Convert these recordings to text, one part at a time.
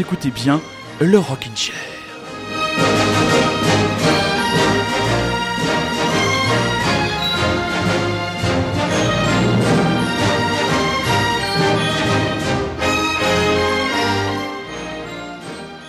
écoutez bien le Rockin' Chair.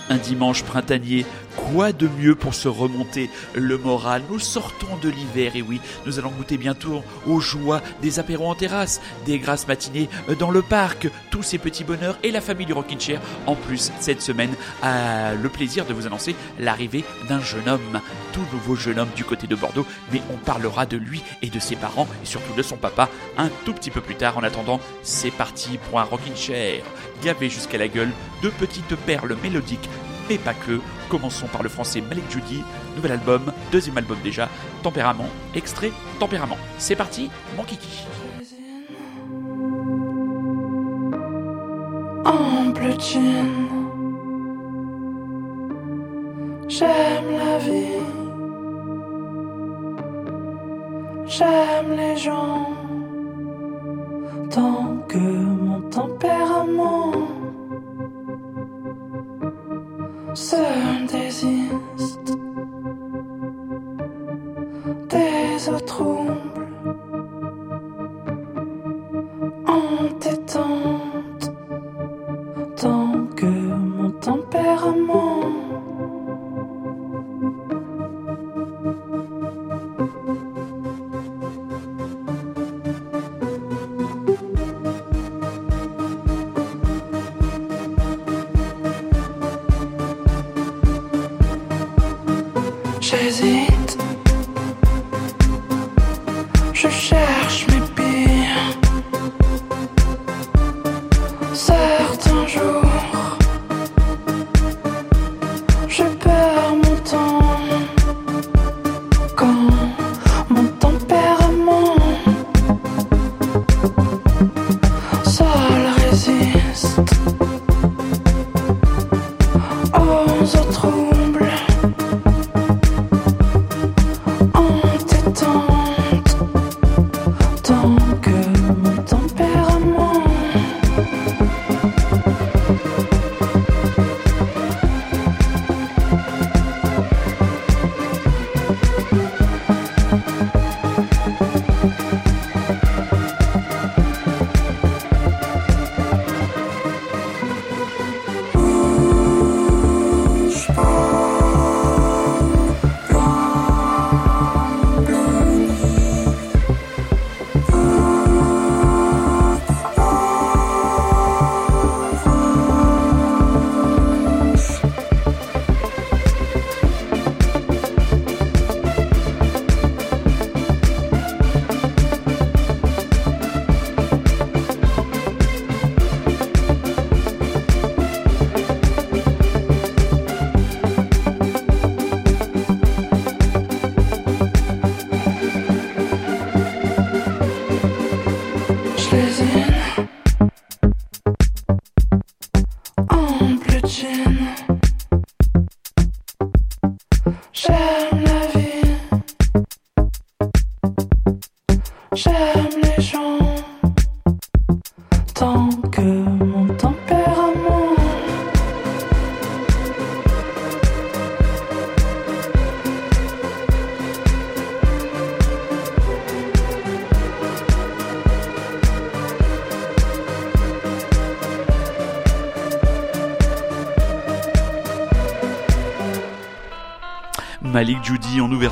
Un dimanche printanier Quoi de mieux pour se remonter le moral? Nous sortons de l'hiver et oui, nous allons goûter bientôt aux joies des apéros en terrasse, des grasses matinées dans le parc, tous ces petits bonheurs et la famille du Rockin' Chair. En plus, cette semaine a le plaisir de vous annoncer l'arrivée d'un jeune homme, tout nouveau jeune homme du côté de Bordeaux, mais on parlera de lui et de ses parents et surtout de son papa un tout petit peu plus tard. En attendant, c'est parti pour un Rockin' Chair gavé jusqu'à la gueule de petites perles mélodiques mais pas que. Commençons par le français Malik Judy, nouvel album, deuxième album déjà, Tempérament, extrait Tempérament. C'est parti, mon kiki. J'aime la vie. J'aime les gens. Tant que mon tempérament se désiste. Des eaux troubles entêtantes tant que mon tempérament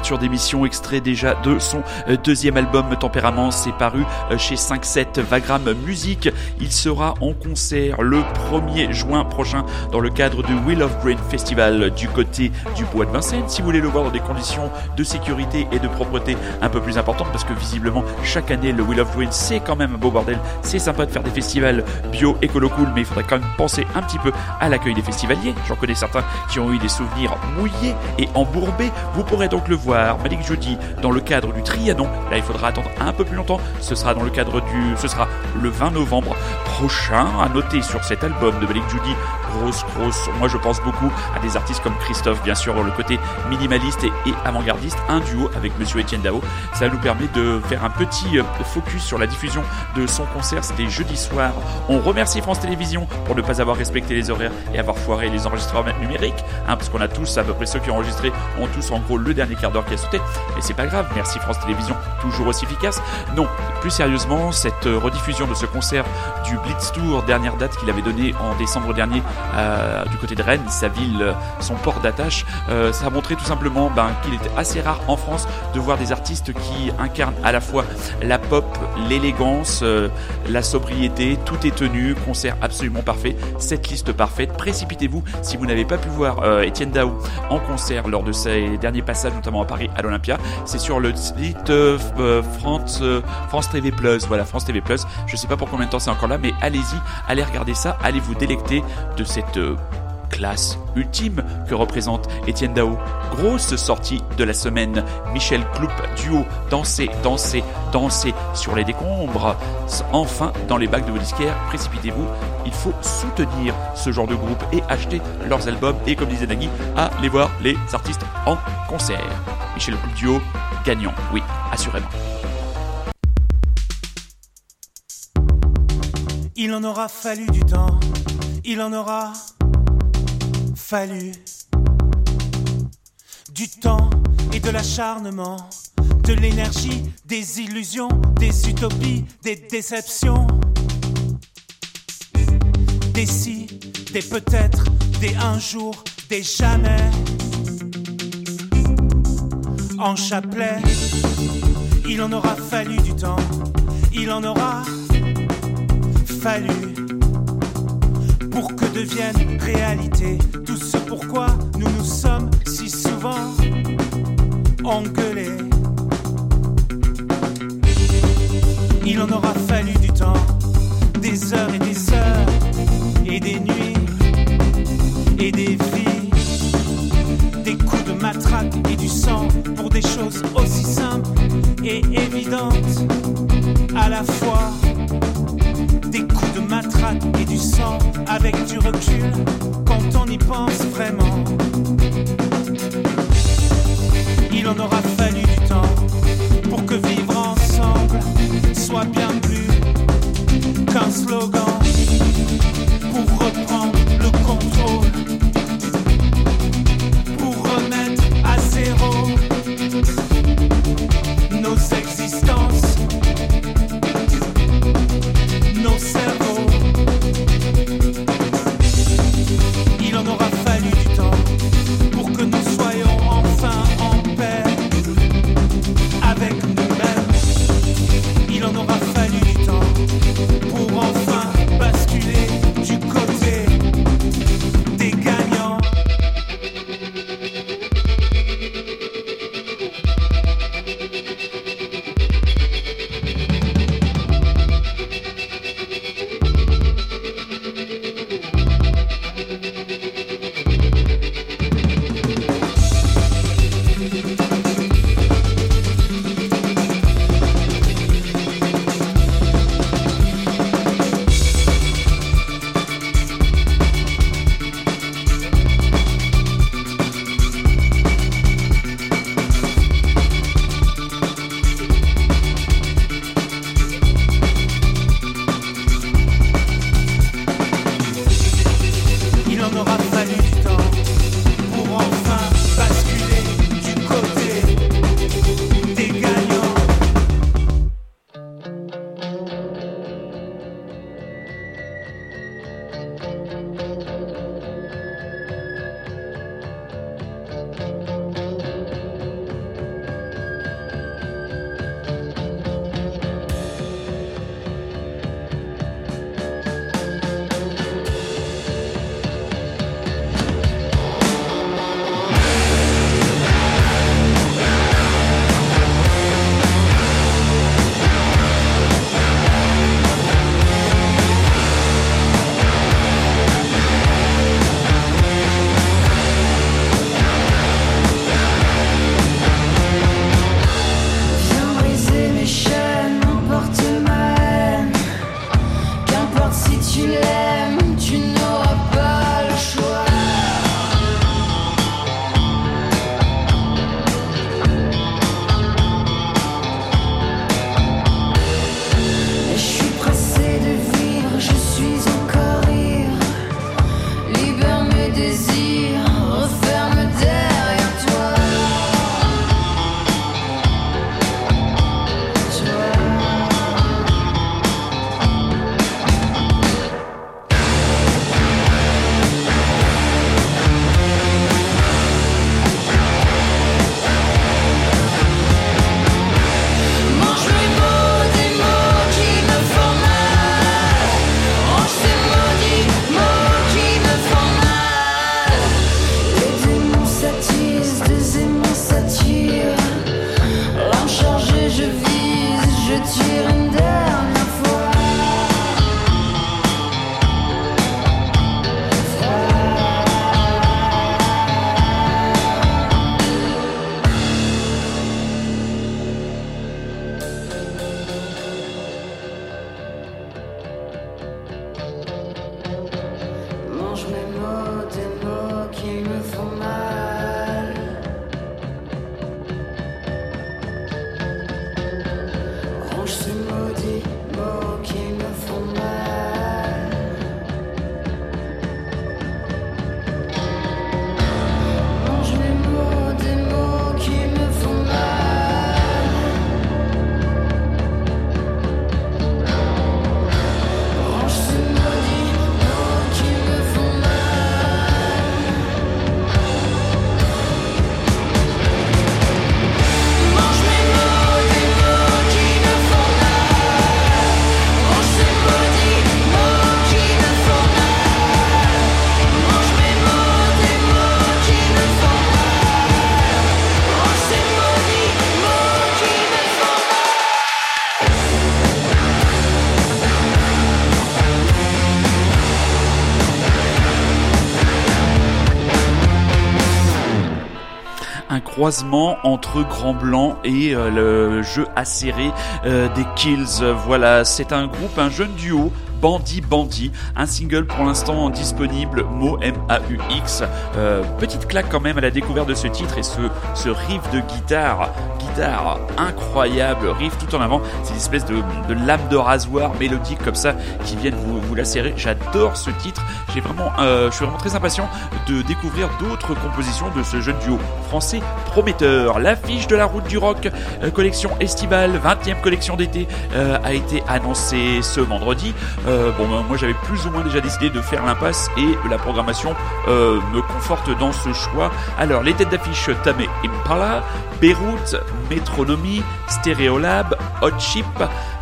Judy en ouverture d'émission, extrait déjà de son euh, deuxième album Tempérament, c'est paru euh, chez 5-7 Vagram Music. Il sera en concert le 1er juin prochain dans le cadre du Will of Brain Festival du côté du Bois de Vincennes. Si vous voulez le voir dans des conditions de sécurité et de propreté un peu plus importantes, parce que visiblement chaque année le Will of Brain c'est quand même un beau bordel, c'est sympa de faire des festivals bio, écolo cool, mais il faudrait quand même penser un petit peu à l'accueil des festivaliers. J'en connais certains qui ont eu des souvenirs mouillés et embourbés Vous pourrez donc le voir, Malik Jeudi, dans le cadre du Trianon. Là, il faudra attendre un peu plus longtemps. Ce sera dans le cadre du, ce sera le 20 novembre prochain. À noter sur cet album de Malik Judy, grosse, grosse. Moi, je pense beaucoup à des artistes comme Christophe, bien sûr, le côté minimaliste et, avant-gardiste. Un duo avec Monsieur Etienne Dao. Ça nous permet de faire un petit euh, focus sur la diffusion de son concert. C'était jeudi soir. On remercie France Télévisions pour ne pas avoir respecté les horaires et avoir foiré les enregistrements numériques, hein, parce qu'on a tous, à peu près ceux qui ont enregistré, ont tous en gros le dernier quart d'heure qui. Mais c'est pas grave. Merci France Télévisions, toujours aussi efficace. Non, plus sérieusement, cette euh, rediffusion de ce concert du Blitz Tour, dernière date qu'il avait donné en décembre dernier euh, du côté de Rennes, sa ville, euh, son port d'attache, ça a montré tout simplement ben, qu'il était assez rare en France de voir des artistes qui incarnent à la fois la pop, l'élégance, la sobriété, tout est tenu, concert absolument parfait, cette liste parfaite. Précipitez-vous si vous n'avez pas pu voir Étienne Dao en concert lors de ses derniers passages, notamment à Paris à l'Olympia. C'est sur le site France, France TV Plus. Voilà, France TV Plus. Je sais pas pour combien de temps c'est encore là, mais allez-y, allez regarder ça, allez vous délecter de cette euh, classe ultime que représente Étienne Dao. Grosse sortie de la semaine. Michel Cloup, duo, danser, danser, danser sur les décombres. Enfin, dans les bacs de vos disquaires, précipitez-vous. Il faut soutenir ce genre de groupe et acheter leurs albums. Et comme disait Nagui, allez voir les artistes en concert. Michel Cloup, duo, gagnant. Oui, assurément. Il en aura fallu du temps, il en aura fallu du temps et de l'acharnement, de l'énergie, des illusions, des utopies, des déceptions, des si, des peut-être, des un jour, des jamais. En chapelet, il en aura fallu du temps, il en aura pour que devienne réalité tout ce pourquoi nous nous sommes si souvent engueulés. Il en aura fallu du temps, des heures et des heures, et des nuits, et des vies, des coups de matraque et du sang pour des choses aussi simples et évidentes à la fois et du sang avec du recul quand on y pense vraiment. Il en aura fallu du temps pour que vivre ensemble soit bien plus qu'un slogan pour reprendre croisement entre Grand Blanc et euh, le jeu acéré euh, des Kills. Voilà, c'est un groupe, un jeune duo Bandit Bandit, un single pour l'instant disponible, Mo M-A-U-X. Euh, petite claque quand même à la découverte de ce titre et ce, riff de guitare, guitare incroyable, riff tout en avant, c'est une espèce de, de lame de rasoir mélodique comme ça qui viennent vous, vous lacérer. J'adore ce titre, je suis vraiment très impatient de découvrir d'autres compositions de ce jeune duo français prometteur. L'affiche de la route du rock, euh, collection estivale, 20e collection d'été, euh, a été annoncée ce vendredi. Euh, bon, ben, moi j'avais plus ou moins déjà décidé de faire l'impasse et la programmation me conforte dans ce choix. Alors, les têtes d'affiche Tame Impala, Beyrouth, Metronomy, Stereolab, Hot Chip,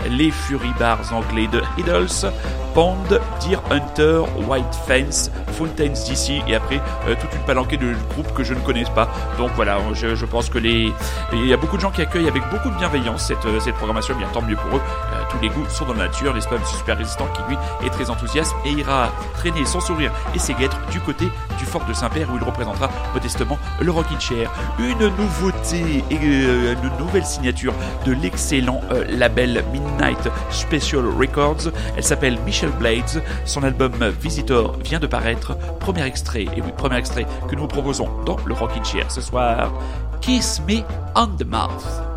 les Fury Bars anglais de Idols, Pond, Deer Hunter, White Fence, Fountains DC et après euh, toute une palanquée de groupes que je ne connais pas. Donc voilà, je, je, pense que les il y a beaucoup de gens qui accueillent avec beaucoup de bienveillance cette, cette programmation, bien tant mieux pour eux. Euh, tous les goûts sont dans la nature, Monsieur Super Résistant qui lui est très enthousiaste et ira traîner son sourire et ses guêtres du côté du fort de Saint-Père où il représentera modestement le Rockin' Chair. Une nouveauté et euh, une nouvelle signature de l'excellent euh, label Midnight Special Records. Elle s'appelle Blades. Son album Visitor vient de paraître. Premier extrait, et oui, premier extrait que nous proposons dans le Rockin' Chair ce soir. Kiss Me on the Mouth.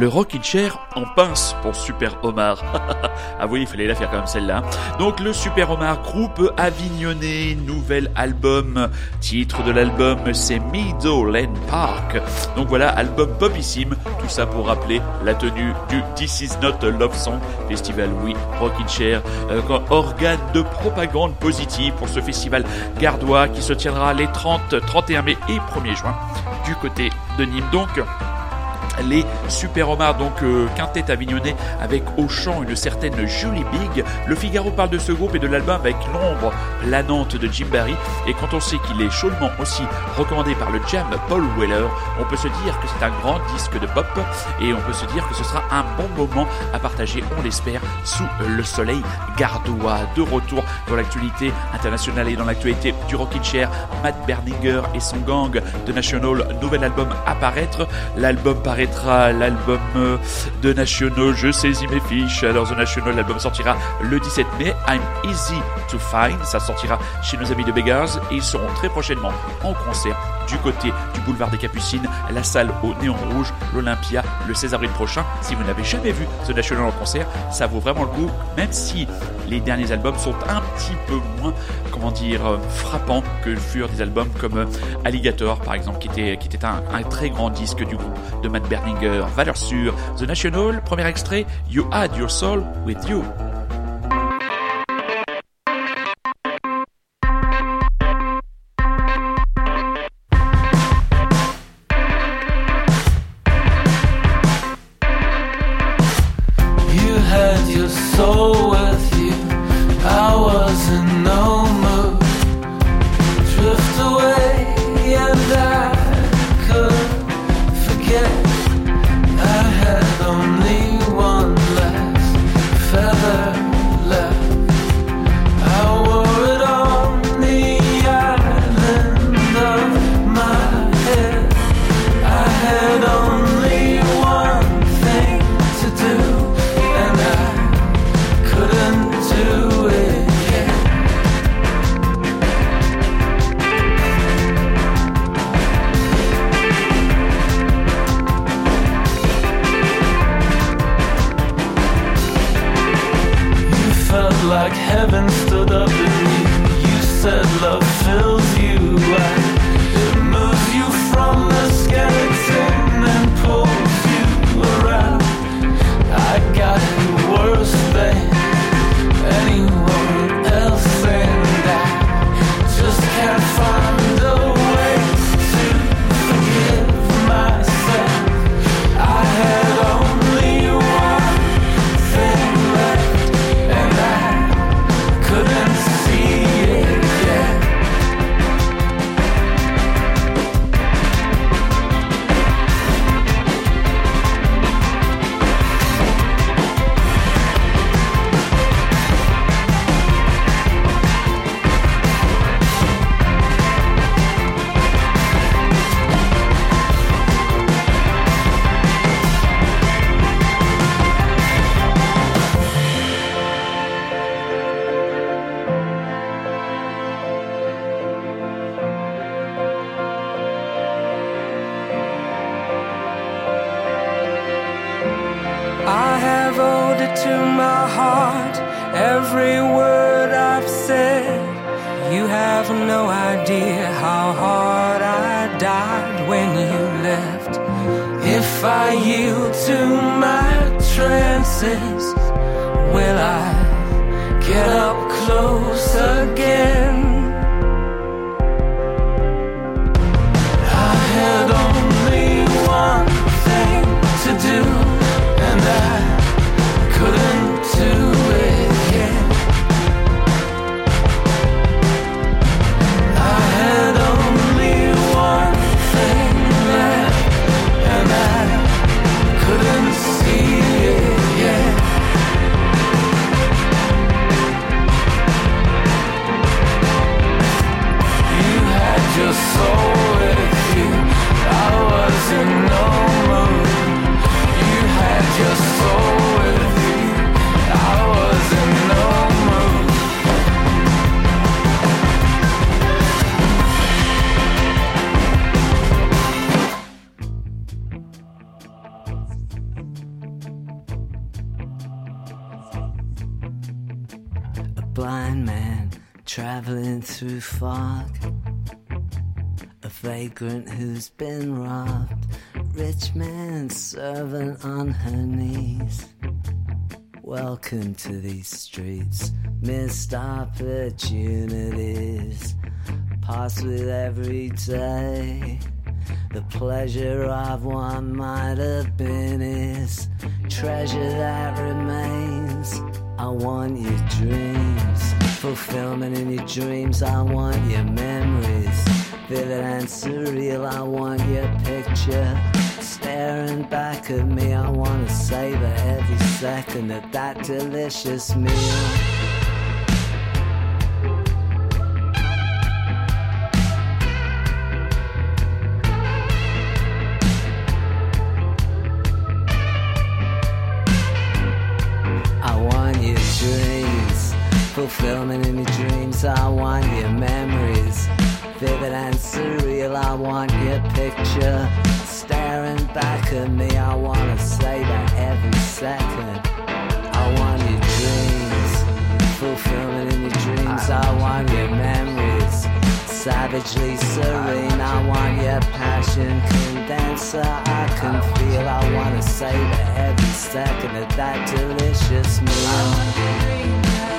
Le Rockin' Chair en pince pour Super Omar. ah oui, il fallait la faire comme celle-là. Donc le Super Omar groupe avignonné, nouvel album. Titre de l'album c'est Meadowland Park. Donc voilà, album popissime. Tout ça pour rappeler la tenue du This Is Not a Love Song Festival. Oui, Rockin' Chair, euh, organe de propagande positive pour ce festival gardois qui se tiendra les 30, 31 mai et 1er juin du côté de Nîmes. Donc, les Super Omar, donc euh, quintet avignonnais avec au chant une certaine Julie Big. Le Figaro parle de ce groupe et de l'album avec l'ombre planante de Jim Barry. Et quand on sait qu'il est chaudement aussi recommandé par le Jam Paul Weller, on peut se dire que c'est un grand disque de pop et on peut se dire que ce sera un bon moment à partager, on l'espère, sous le soleil gardois. De retour dans l'actualité internationale et dans l'actualité du Rockin' Chair, Matt Berninger et son gang de National, nouvel album à paraître. L'album l'album euh, de National, je saisis mes fiches. Alors The National, l'album sortira le 17 mai. I'm Easy to Find, ça sortira chez nos amis de Beggars et ils seront très prochainement en concert du côté boulevard des Capucines, la salle au néon rouge, l'Olympia, le 16 avril prochain. Si vous n'avez jamais vu The National en concert, ça vaut vraiment le coup, même si les derniers albums sont un petit peu moins, comment dire, euh, frappants que furent des albums comme euh, Alligator, par exemple, qui était, un, très grand disque du groupe de Matt Berninger. Valeur sûre, The National, premier extrait, You Had Your Soul With. You who's been robbed. Rich man's servant on her knees. Welcome to these streets. Missed opportunities. Pass with every day. The pleasure of one might have been is treasure that remains. I want your dreams, fulfillment in your dreams. I want your memories, vivid and surreal. I want your picture staring back at me. I want to savor every second of that delicious meal. Staring back at me. I wanna say that every second. I want your dreams, fulfillment in your dreams. I want your memories, savagely serene. I want your passion condenser. I can feel. I wanna say that every second of that delicious meal.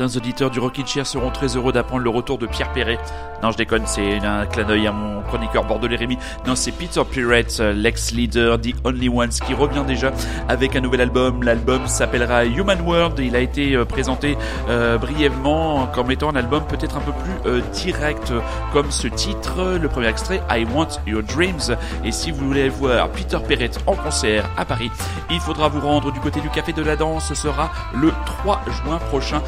Certains auditeurs du Rockin' Chair seront très heureux d'apprendre le retour de Pierre Perret. Non, je déconne, c'est un clin d'œil à mon chroniqueur bordelais Rémi. Non, c'est Peter Pirate, l'ex-leader The Only Ones, qui revient déjà avec un nouvel album. L'album s'appellera Human World. Il a été euh, présenté euh, brièvement comme étant un album peut-être un peu plus euh, direct, comme ce titre, le premier extrait, I Want Your Dreams. Et si vous voulez voir Peter Perret en concert à Paris, il faudra vous rendre du côté du Café de la Danse. Ce sera le 3 juin prochain,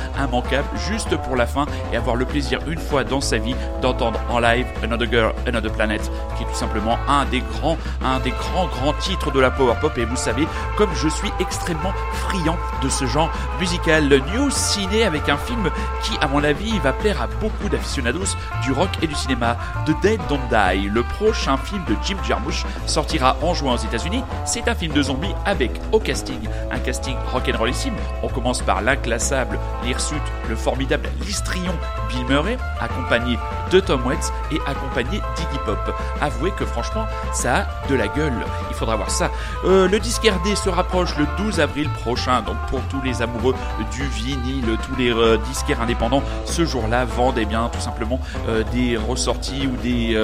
juste pour la fin, et avoir le plaisir une fois dans sa vie d'entendre en live Another Girl, Another Planet, qui est tout simplement un des grands, un grands, titres de la power pop. Et vous savez, comme je suis extrêmement friand de ce genre musical, le New Ciné avec un film qui, à mon avis, va plaire à beaucoup d'aficionados du rock et du cinéma. The Dead Don't Die, le prochain film de Jim Jarmusch, sortira en juin aux États-Unis. C'est un film de zombies avec au casting un casting rock'n'rollissime. On commence par l'inclassable, l'hirsute, le formidable Listrion Bill Murray, accompagné de Tom Waits et accompagné d'Iggy Pop. Avouez que franchement, ça a de la gueule. Il faudra voir ça. Euh, le disque RD se rapproche le 12 avril prochain, donc pour tous les amoureux du vinyle, tous les euh, disquaires indépendants, ce jour-là vendent bien tout simplement euh, des ressorties ou des,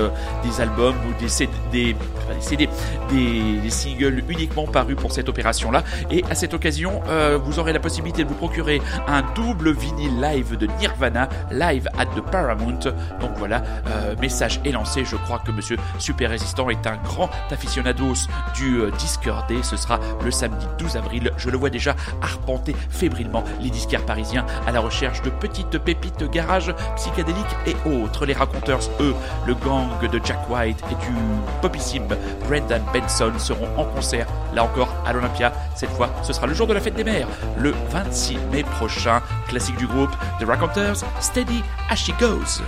albums ou des CD, des, des, des, singles uniquement parus pour cette opération-là. Et à cette occasion, vous aurez la possibilité de vous procurer un double vinyle live de Nirvana, live at the Paramount. Voilà, euh, message est lancé. Je crois que Monsieur Super Résistant est un grand aficionados du euh, disqueur D. Ce sera le samedi 12 avril. Je le vois déjà arpenter fébrilement les disquaires parisiens à la recherche de petites pépites garage psychédéliques et autres. Les raconteurs, eux, le gang de Jack White et du popissime Brendan Benson seront en concert, là encore, à l'Olympia. Cette fois, ce sera le jour de la fête des mères, le 26 mai prochain. Classique du groupe The Raconteurs, Steady as she goes.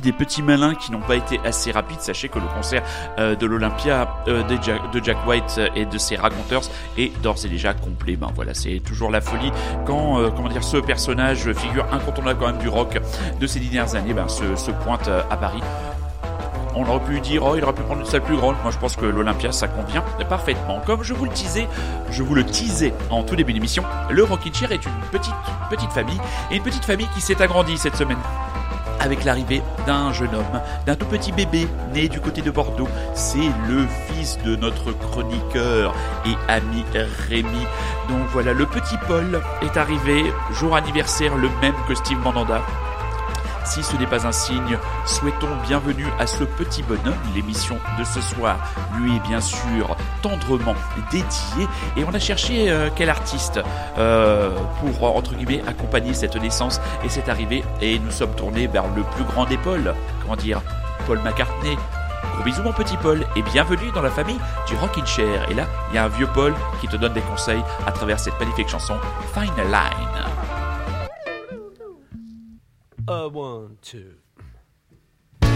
Des petits malins qui n'ont pas été assez rapides, sachez que le concert euh, de l'Olympia euh, de, Jack, White et de ses raconteurs est d'ores et déjà complet. Ben voilà, c'est toujours la folie quand euh, comment dire ce personnage figure incontournable quand même du rock de ces dernières années, ben, se, se pointe euh, à Paris. On aurait pu dire, oh, il aurait pu prendre une salle plus grande. Moi, je pense que l'Olympia, ça convient parfaitement. Comme je vous le disais, je vous le teasais en tout début d'émission, le Rockin' Chair est une petite, petite famille, et une petite famille qui s'est agrandie cette semaine avec l'arrivée d'un jeune homme, d'un tout petit bébé né du côté de Bordeaux. C'est le fils de notre chroniqueur et ami Rémi. Donc voilà, le petit Paul est arrivé, jour anniversaire le même que Steve Mandanda. Si ce n'est pas un signe, souhaitons bienvenue à ce petit bonhomme. L'émission de ce soir lui est bien sûr tendrement dédiée et on a cherché euh, quel artiste euh, pour entre guillemets accompagner cette naissance et cette arrivée et nous sommes tournés vers le plus grand des Paul, comment dire, Paul McCartney. Gros bisous mon petit Paul et bienvenue dans la famille du Rockin' Chair. Et là, il y a un vieux Paul qui te donne des conseils à travers cette magnifique chanson Fine Line. A one, two. There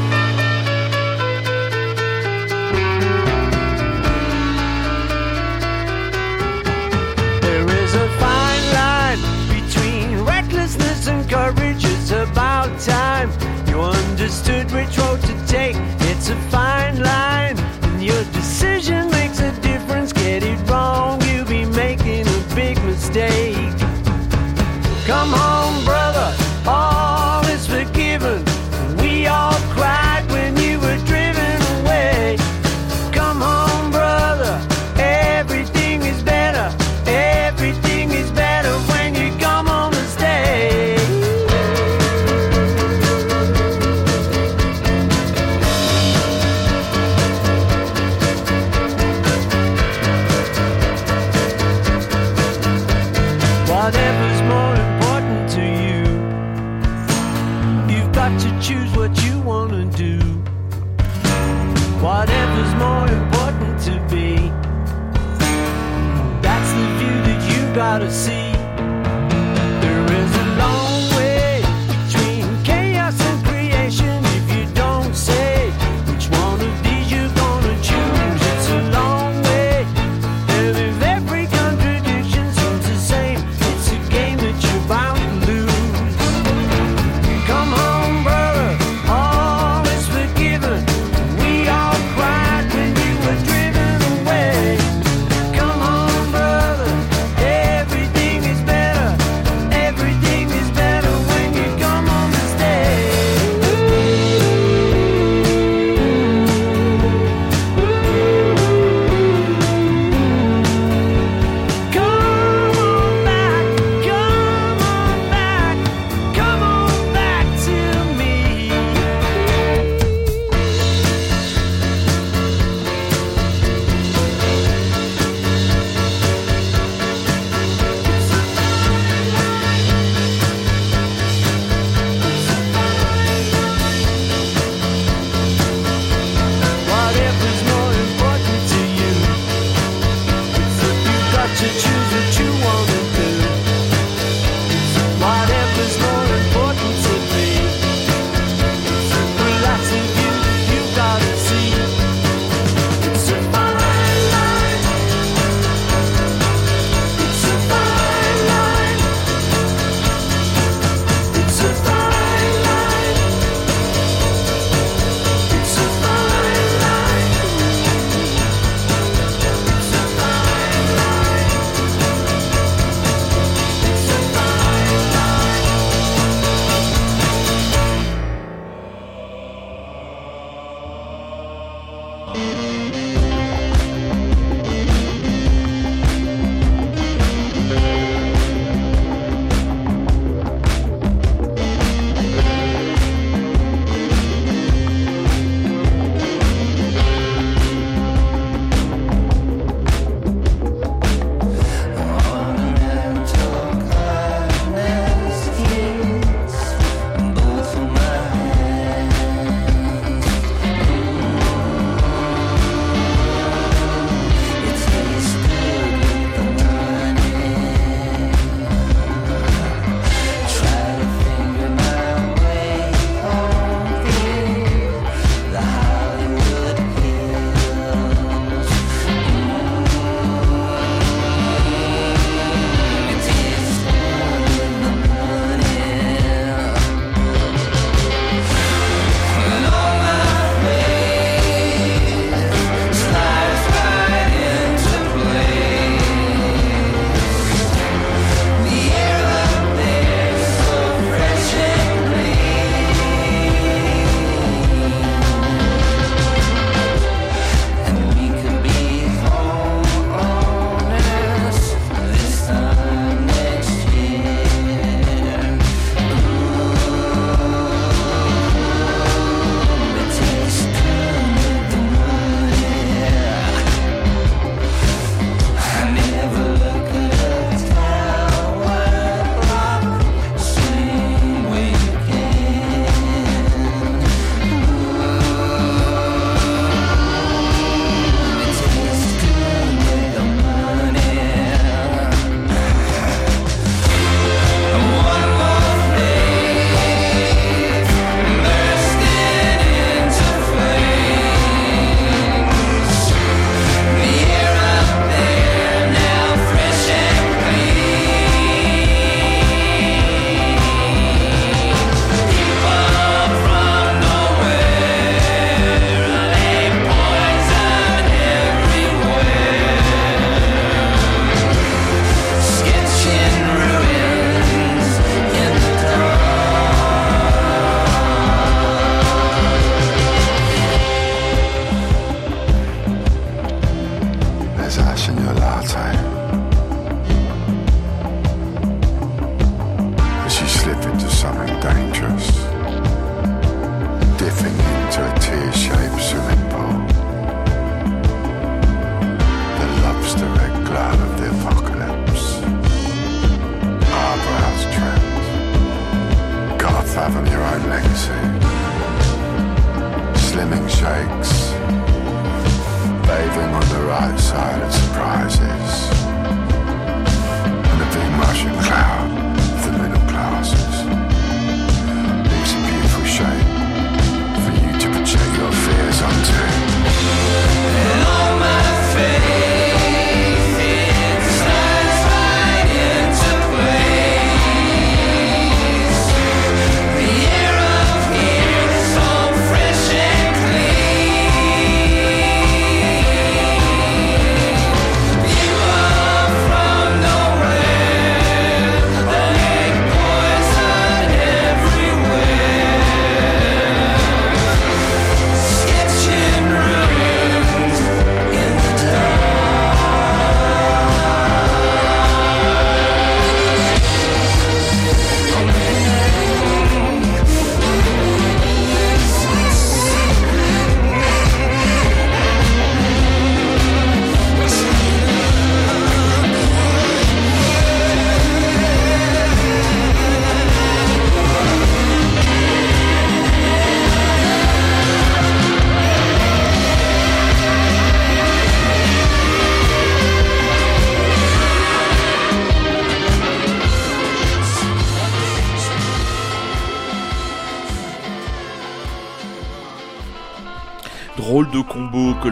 is a fine line between recklessness and courage. It's about time you understood which road to take. It's a fine line, and your decision makes a difference. Get it wrong, you'll be making a big mistake.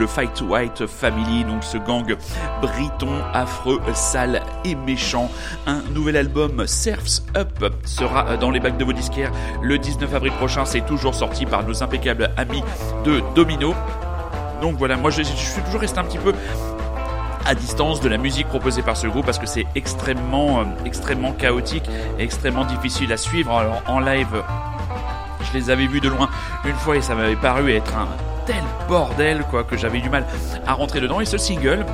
Fight White Family, donc ce gang briton, affreux, sale et méchant. Un nouvel album, Surfs Up, sera dans les bacs de vos disquaires le 19 avril prochain. C'est toujours sorti par nos impeccables amis de Domino. Donc voilà, moi je, je suis toujours resté un petit peu à distance de la musique proposée par ce groupe parce que c'est extrêmement, euh, extrêmement chaotique et extrêmement difficile à suivre. Alors en live, je les avais vus de loin une fois et ça m'avait paru être un tel bordel quoi que j'avais du mal à rentrer dedans. Et ce single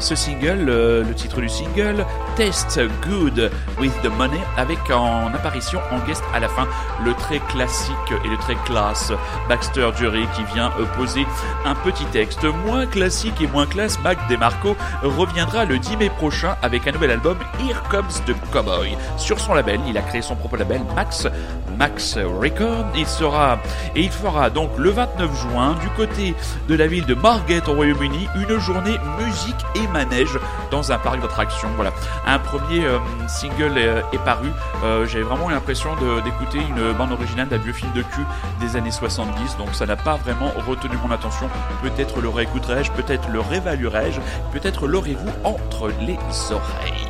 ce single euh, le titre du single Taste Good with the Money avec en apparition en guest à la fin le très classique et le très classe Baxter Jury qui vient poser un petit texte moins classique et moins classe Mac DeMarco reviendra le 10 mai prochain avec un nouvel album Here Comes the Cowboy. Sur son label il a créé son propre label Max Max Record il sera et il fera donc le 29 juin du côté de la ville de Margate au Royaume-Uni une journée musique et manège dans un parc d'attractions. Voilà, un premier euh, single est, est paru. Euh, J'avais vraiment l'impression d'écouter une bande originale d'un vieux film de cul des années 70, donc ça n'a pas vraiment retenu mon attention. Peut-être le réécouterai-je, peut-être le réévaluerai-je, peut-être l'aurez-vous entre les oreilles.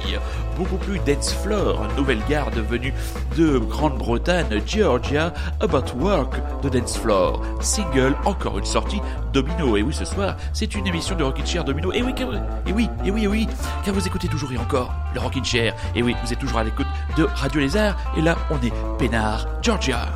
Beaucoup plus dance floor, nouvelle garde venue de Grande-Bretagne, Georgia, About Work de Dance Floor. Single, encore une sortie, Domino. Et oui, ce soir, c'est une émission de Rockin' Chair Domino. Et oui, car, et oui, et oui, et oui, car vous écoutez toujours et encore le Rockin' Chair. Et oui, vous êtes toujours à l'écoute de Radio Lézard. Et là, on est Pénard, Georgia.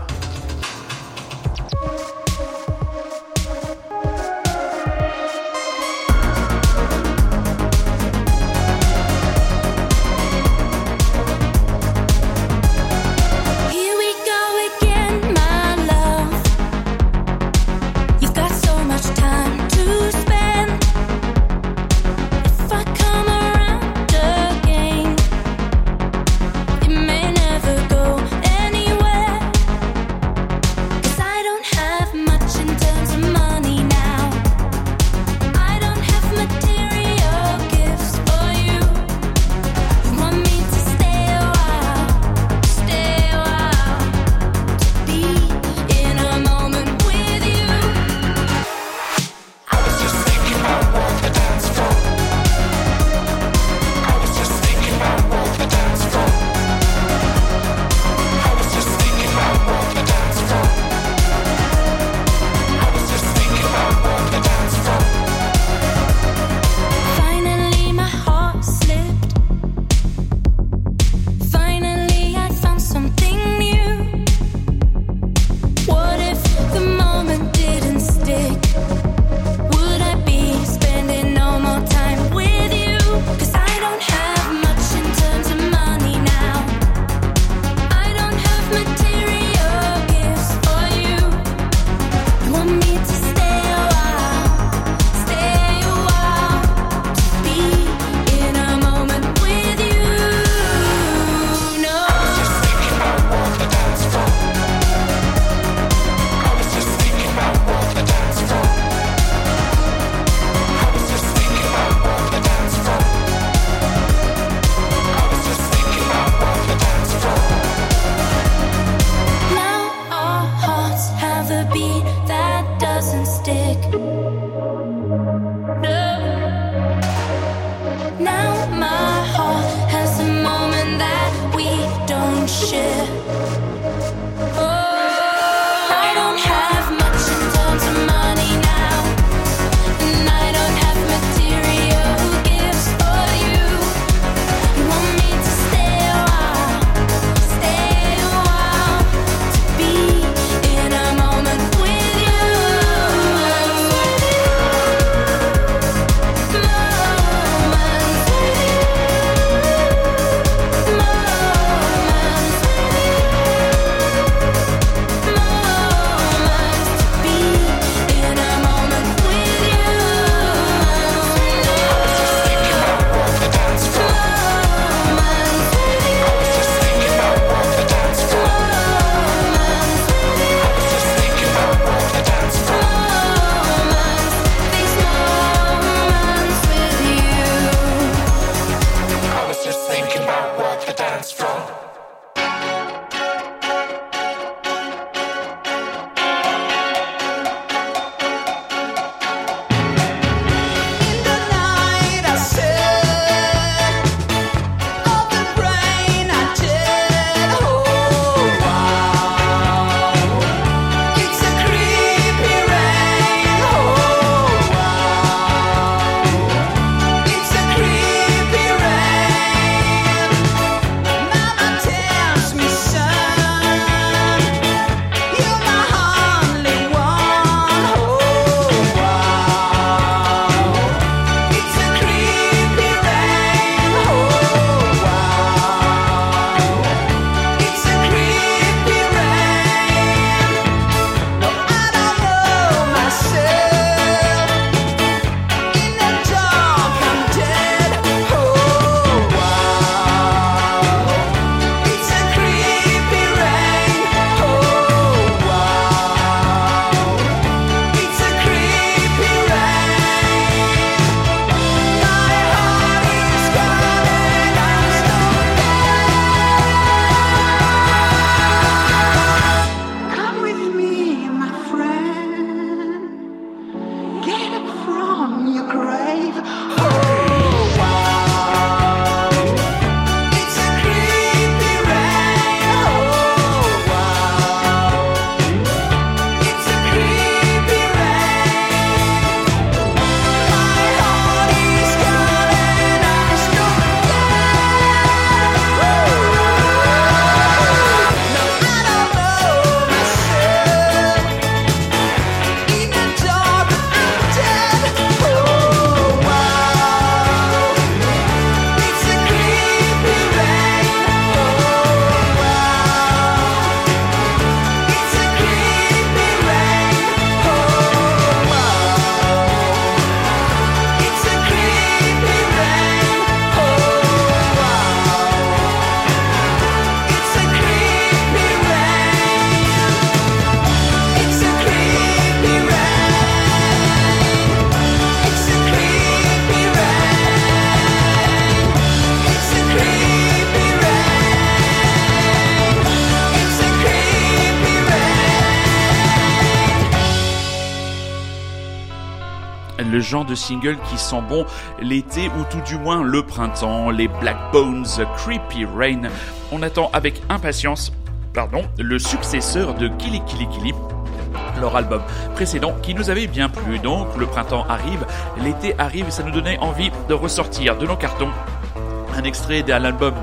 Genre de single qui sent bon l'été ou tout du moins le printemps, les Black Bones, Creepy Rain. On attend avec impatience pardon, le successeur de Kili Kili Kili, leur album précédent qui nous avait bien plu. Donc le printemps arrive, l'été arrive et ça nous donnait envie de ressortir de nos cartons un extrait d'un album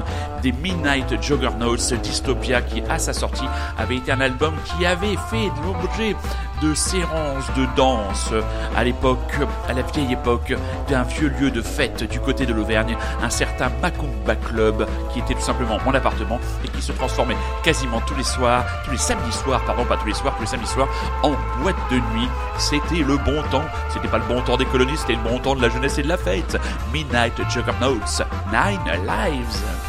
des Midnight Juggernauts Dystopia qui à sa sortie avait été un album qui avait fait l'objet de séances de danse à l'époque, à la vieille époque d'un vieux lieu de fête du côté de l'Auvergne, un certain Macumba Club qui était tout simplement mon appartement et qui se transformait quasiment tous les soirs, tous les samedis soirs, pardon, pas tous les soirs, tous les samedis soirs, en boîte de nuit. C'était le bon temps. C'était pas le bon temps des colonies, c'était le bon temps de la jeunesse et de la fête. Midnight Juggernauts, Nine Lives.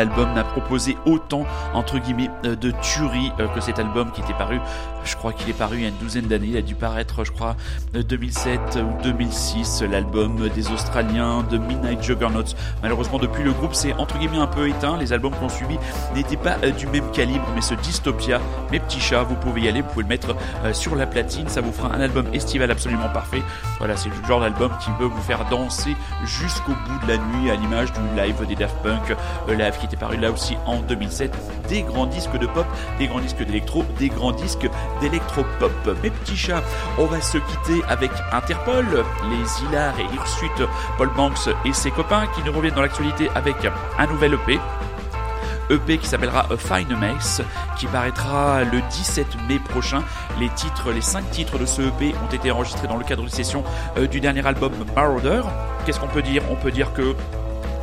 Album n'a proposé autant entre guillemets euh, de tuerie euh, que cet album qui était paru, je crois qu'il est paru il y a une douzaine d'années, il a dû paraître je crois 2007 ou 2006, l'album des Australiens de Midnight Juggernauts. Malheureusement depuis le groupe c'est entre guillemets un peu éteint, les albums qu'on suivi n'étaient pas du même calibre, mais ce Dystopia, mes petits chats, vous pouvez y aller, vous pouvez le mettre sur la platine, ça vous fera un album estival absolument parfait. Voilà, c'est le genre d'album qui veut vous faire danser jusqu'au bout de la nuit à l'image du live des Daft Punk, live qui était paru là aussi en 2007, des grands disques de pop, des grands disques d'électro, des grands disques d'électro-pop. Mes petits chats, on va se quitter avec Interpol, les Hilar et Hirsute, Paul Banks et ses copains qui nous reviennent dans l'actualité avec un nouvel EP. EP qui s'appellera Fine Mess, qui paraîtra le 17 mai prochain. Les titres, les cinq titres de ce EP ont été enregistrés dans le cadre des sessions euh, du dernier album Marauder. Qu'est-ce qu'on peut dire? On peut dire que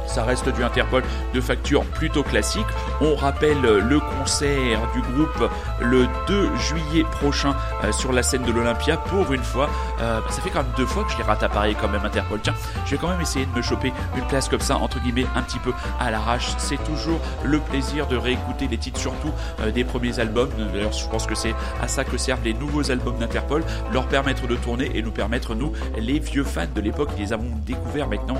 ça reste du Interpol de facture plutôt classique. On rappelle le concert du groupe le 2 juillet prochain euh, sur la scène de l'Olympia. Pour une fois, euh, bah, ça fait quand même deux fois que je les rate à Paris quand même Interpol. Tiens, je vais quand même essayer de me choper une place comme ça, entre guillemets, un petit peu à l'arrache. C'est toujours le plaisir de réécouter les titres, surtout euh, des premiers albums. D'ailleurs, je pense que c'est à ça que servent les nouveaux albums d'Interpol, leur permettre de tourner et nous permettre, nous, les vieux fans de l'époque, les avons découverts maintenant.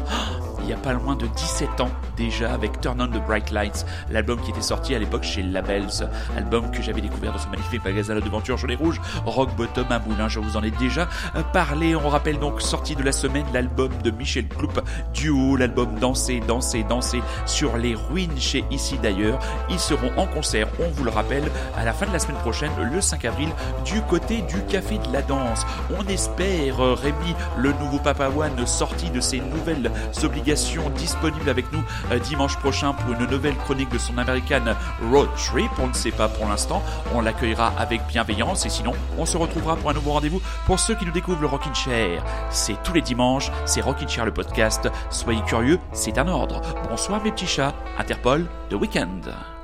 Il n'y a pas loin de 17 ans déjà avec Turn on the Bright Lights, l'album qui était sorti à l'époque chez Labels, album que j'avais découvert dans ce magnifique magasin de devanture jaune et rouge, Rock Bottom à Moulin, je vous en ai déjà euh, parlé. On rappelle donc sorti de la semaine l'album de Michel Kloup, Duo, l'album Danser, Danser, Danser sur les ruines chez Ici d'ailleurs. Ils seront en concert, on vous le rappelle, à la fin de la semaine prochaine, le 5 avril, du côté du Café de la Danse. On espère, euh, Rémi, le nouveau Papa One, sorti de ses nouvelles obligations disponibles avec nous euh, dimanche prochain pour une nouvelle chronique de son American Road Trip. On ne sait pas pour l'instant. On l'accueillera avec bienveillance et sinon, on se retrouvera pour un nouveau rendez-vous pour ceux qui nous découvrent le Rockin' Chair. C'est tous les dimanches, c'est Rockin' Chair le podcast. Soyez curieux, c'est un ordre. Bonsoir mes petits chats. Interpol, The Weekend.